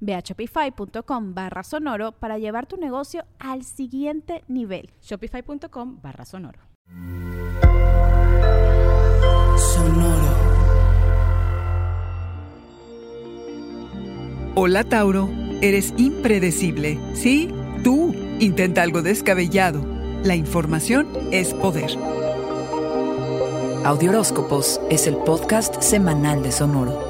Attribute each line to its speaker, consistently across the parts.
Speaker 1: Ve a shopify.com barra sonoro para llevar tu negocio al siguiente nivel.
Speaker 2: Shopify.com barra sonoro.
Speaker 3: Sonoro. Hola Tauro, eres impredecible. Sí, tú intenta algo descabellado. La información es poder.
Speaker 4: Audioróscopos es el podcast semanal de Sonoro.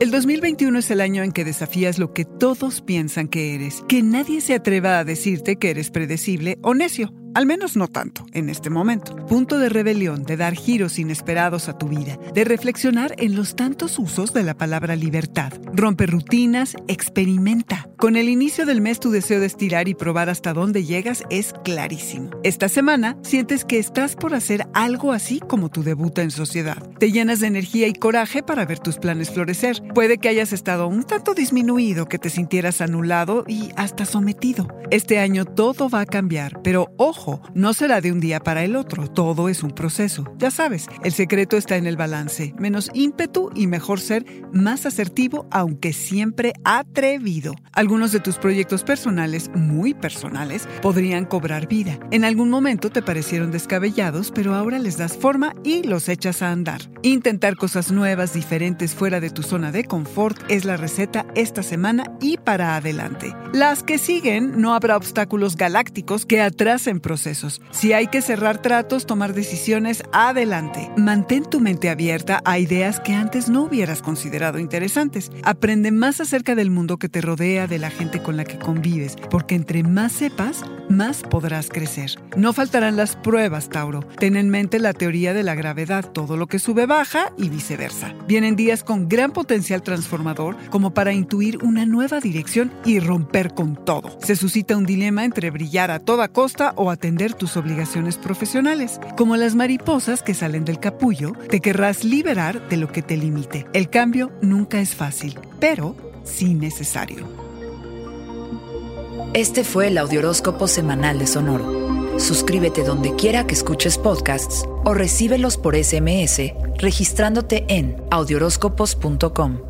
Speaker 3: El 2021 es el año en que desafías lo que todos piensan que eres, que nadie se atreva a decirte que eres predecible o necio. Al menos no tanto en este momento. Punto de rebelión, de dar giros inesperados a tu vida, de reflexionar en los tantos usos de la palabra libertad. Rompe rutinas, experimenta. Con el inicio del mes tu deseo de estirar y probar hasta dónde llegas es clarísimo. Esta semana sientes que estás por hacer algo así como tu debut en sociedad. Te llenas de energía y coraje para ver tus planes florecer. Puede que hayas estado un tanto disminuido, que te sintieras anulado y hasta sometido. Este año todo va a cambiar, pero ojo no será de un día para el otro, todo es un proceso. Ya sabes, el secreto está en el balance, menos ímpetu y mejor ser más asertivo, aunque siempre atrevido. Algunos de tus proyectos personales, muy personales, podrían cobrar vida. En algún momento te parecieron descabellados, pero ahora les das forma y los echas a andar. Intentar cosas nuevas, diferentes, fuera de tu zona de confort es la receta esta semana y para adelante. Las que siguen, no habrá obstáculos galácticos que atrasen procesos. Si hay que cerrar tratos, tomar decisiones, adelante. Mantén tu mente abierta a ideas que antes no hubieras considerado interesantes. Aprende más acerca del mundo que te rodea, de la gente con la que convives, porque entre más sepas, más podrás crecer. No faltarán las pruebas, Tauro. Ten en mente la teoría de la gravedad. Todo lo que sube baja y viceversa. Vienen días con gran potencial transformador como para intuir una nueva dirección y romper con todo. Se suscita un dilema entre brillar a toda costa o a atender tus obligaciones profesionales. Como las mariposas que salen del capullo, te querrás liberar de lo que te limite. El cambio nunca es fácil, pero sí necesario.
Speaker 4: Este fue el Audioróscopo Semanal de Sonoro. Suscríbete donde quiera que escuches podcasts o recíbelos por SMS registrándote en audioróscopos.com.